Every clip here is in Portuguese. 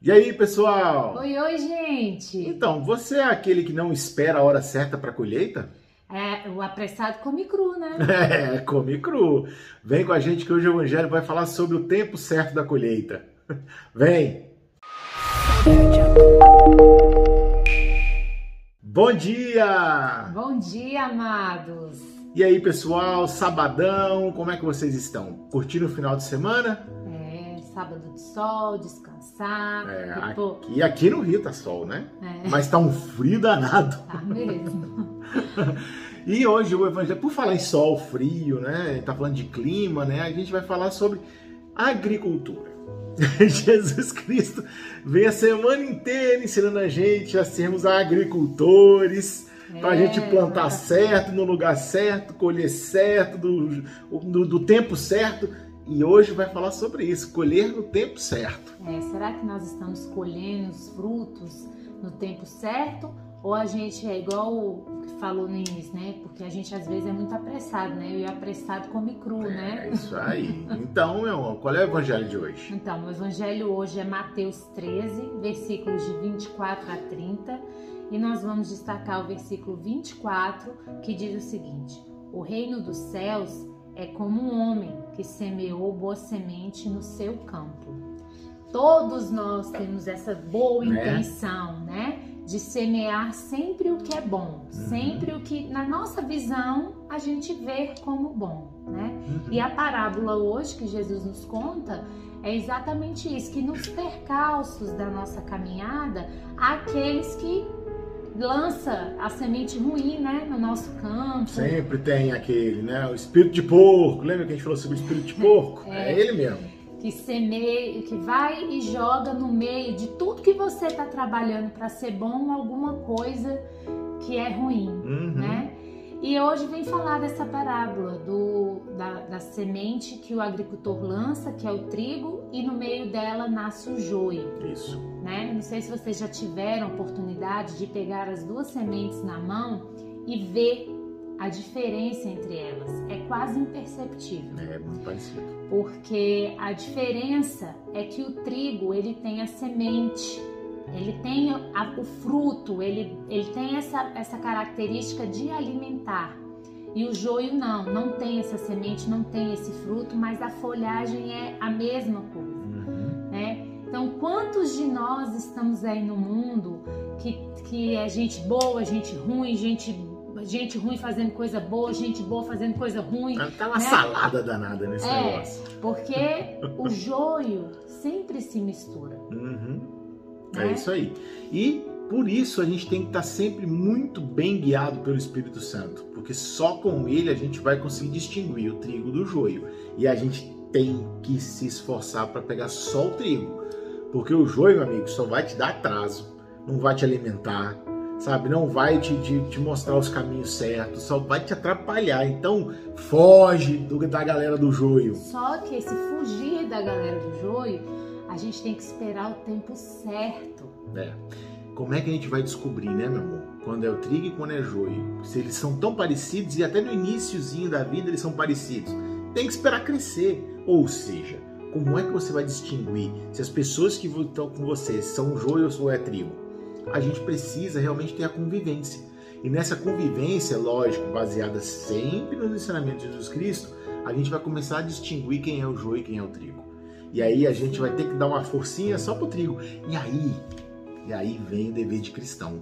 E aí, pessoal? Oi, oi, gente! Então, você é aquele que não espera a hora certa para a colheita? É, o apressado come cru, né? É, come cru. Vem com a gente que hoje o Evangelho vai falar sobre o tempo certo da colheita. Vem! Bom dia! Bom dia, amados! E aí, pessoal? Sabadão, como é que vocês estão? Curtindo o final de semana? É, sábado de sol, descansar. É, depois- aqui, aqui no Rio tá sol, né? É. Mas tá um frio danado. Tá mesmo. E hoje o Evangelho, por falar em sol, frio, né? Tá falando de clima, né? A gente vai falar sobre agricultura. Jesus Cristo vem a semana inteira ensinando a gente a sermos agricultores, para a É, gente plantar certo, no lugar certo, colher certo, do, do, do tempo certo. E hoje vai falar sobre isso, colher no tempo certo. É, será que nós estamos colhendo os frutos no tempo certo? Ou a gente é igual o que falou no início, né? Porque a gente às vezes é muito apressado, né? E apressado come cru, É né? isso aí. Então, meu irmão, qual é o evangelho de hoje? Então, o evangelho hoje é Mateus 13, versículos de 24 a 30, e nós vamos destacar o versículo 24, que diz o seguinte: O reino dos céus é como um homem que semeou boa semente no seu campo. Todos nós temos essa boa Né? intenção, né? De semear sempre o que é bom, sempre o que, na nossa visão, a gente vê como bom, né? E a parábola hoje que Jesus nos conta é exatamente isso, que nos percalços da nossa caminhada, há aqueles que lança a semente ruim, né, no nosso campo. Sempre tem aquele, né? O espírito de porco. Lembra que a gente falou sobre o espírito de porco? É, É. ele mesmo. Que semeia, que vai e joga no meio de tudo que você está trabalhando para ser bom, alguma coisa que é ruim, Uhum. né? E hoje vem falar dessa parábola do, da, da semente que o agricultor lança, que é o trigo, e no meio dela nasce o joio. Isso. né? Não sei se vocês já tiveram oportunidade de pegar as duas sementes na mão e ver a diferença entre elas. É quase imperceptível, É muito parecido. porque a diferença é que o trigo ele tem a semente, ele tem a- o fruto, ele, ele tem essa, essa característica de alimentar. E o joio não, não tem essa semente, não tem esse fruto, mas a folhagem é a mesma coisa Uhum. né? Então, quantos de nós estamos aí no mundo que, que é gente boa, gente ruim, gente, gente ruim fazendo coisa boa, gente boa fazendo coisa ruim? Tá uma Né? salada danada nesse É. negócio. Porque o joio sempre se mistura. Uhum. É Né? isso aí. E por isso a gente tem que estar sempre muito bem guiado pelo Espírito Santo, porque só com ele a gente vai conseguir distinguir o trigo do joio. E a gente tem que se esforçar para pegar só o trigo, porque o joio, meu amigo, só vai te dar atraso, não vai te alimentar, sabe? Não vai te, te, te mostrar os caminhos certos, só vai te atrapalhar. Então foge do, da galera do joio. Só que esse fugir da galera do joio, a gente tem que esperar o tempo certo. É. Como é que a gente vai descobrir, né, meu amor? Quando é o trigo e quando é joio. Se eles são tão parecidos e até no iníciozinho da vida eles são parecidos. Tem que esperar crescer. Ou seja, como é que você vai distinguir se as pessoas que estão com você são joio ou é trigo? A gente precisa realmente ter a convivência. E nessa convivência, lógico, baseada sempre nos ensinamentos de Jesus Cristo, a gente vai começar a distinguir quem é o joio e quem é o trigo. E aí a gente vai ter que dar uma forcinha só pro trigo. E aí, e aí vem o dever de cristão.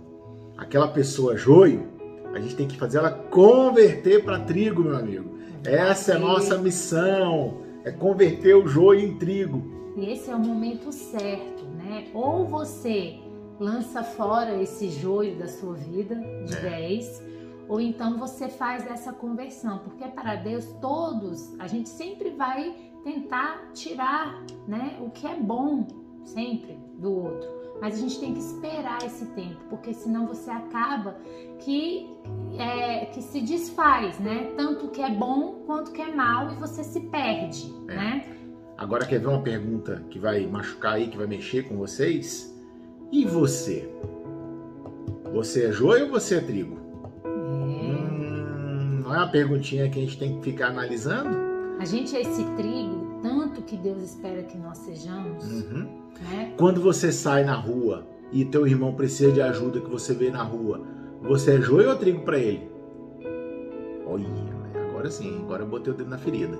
Aquela pessoa joio, a gente tem que fazer ela converter para trigo, meu amigo. Essa é a nossa missão, é converter o joio em trigo. E esse é o momento certo, né? Ou você lança fora esse joio da sua vida de É. vez, ou então você faz essa conversão, porque para Deus todos, a gente sempre vai tentar tirar, né, o que é bom sempre do outro. Mas a gente tem que esperar esse tempo, porque senão você acaba que é, que se desfaz, né? Tanto o que é bom quanto o que é mal e você se perde, É. né? Agora quer ver uma pergunta que vai machucar aí, que vai mexer com vocês? E você? Você é joio ou você é trigo? Uma perguntinha que a gente tem que ficar analisando? A gente é esse trigo, tanto que Deus espera que nós sejamos. Uhum. Né? Quando você sai na rua e teu irmão precisa de ajuda que você vê na rua, você é joio ou trigo para ele? Olha, agora sim, agora eu botei o dedo na ferida.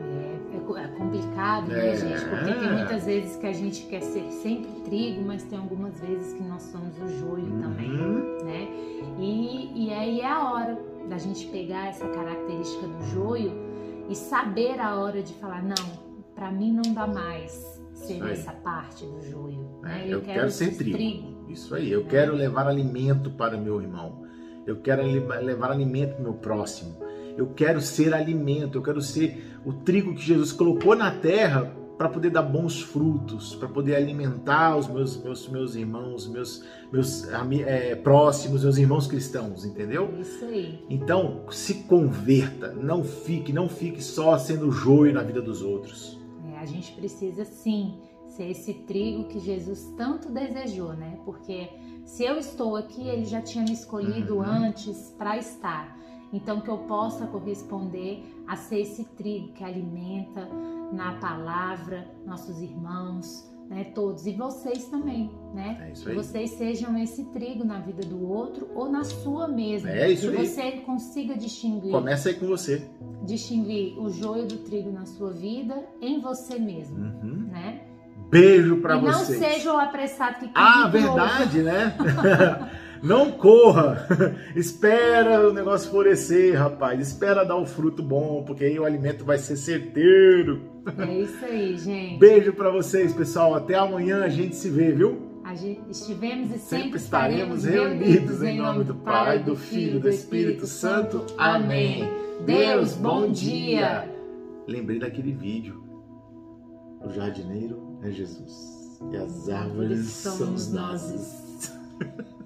É, é, é complicado, né, É. gente? Porque tem muitas vezes que a gente quer ser sempre trigo, mas tem algumas vezes que nós somos o joio também, Uhum. Da gente pegar essa característica do joio e saber a hora de falar, não, pra mim não dá mais ser essa parte do joio, né? É, eu quero ser trigo. Isso aí, eu quero levar alimento para meu irmão. Eu quero le- levar alimento para o meu próximo. Eu quero ser alimento, eu quero ser o trigo que Jesus colocou na terra para poder dar bons frutos, para poder alimentar os meus, meus, meus irmãos, meus, meus é, próximos, meus irmãos cristãos, entendeu? Isso aí. Então, se converta, não fique, não fique só sendo joio na vida dos outros. É, a gente precisa sim ser esse trigo que Jesus tanto desejou, né? Porque se eu estou aqui, ele já tinha me escolhido Uhum. antes para estar. Então que eu possa corresponder a ser esse trigo que alimenta na palavra nossos irmãos, né? Todos e vocês também, né? É isso Que aí. vocês sejam esse trigo na vida do outro ou na sua mesma. É isso que aí. você consiga distinguir Começa aí com você. distinguir o joio do trigo na sua vida em você mesmo, Uhum. né? Beijo para e não vocês. seja o apressado que Ah, verdade, né? Não corra. Espera o negócio florescer, rapaz. Espera dar o fruto bom, porque aí o alimento vai ser certeiro. É isso aí, gente. Beijo pra vocês, pessoal. Até amanhã a gente se vê, viu? Estivemos e sempre, Sempre estaremos reunidos em nome do Pai, do Filho e do Espírito Santo. Amém. Deus, bom dia. Lembrei daquele vídeo. O jardineiro é Jesus. E as árvores Somos nós.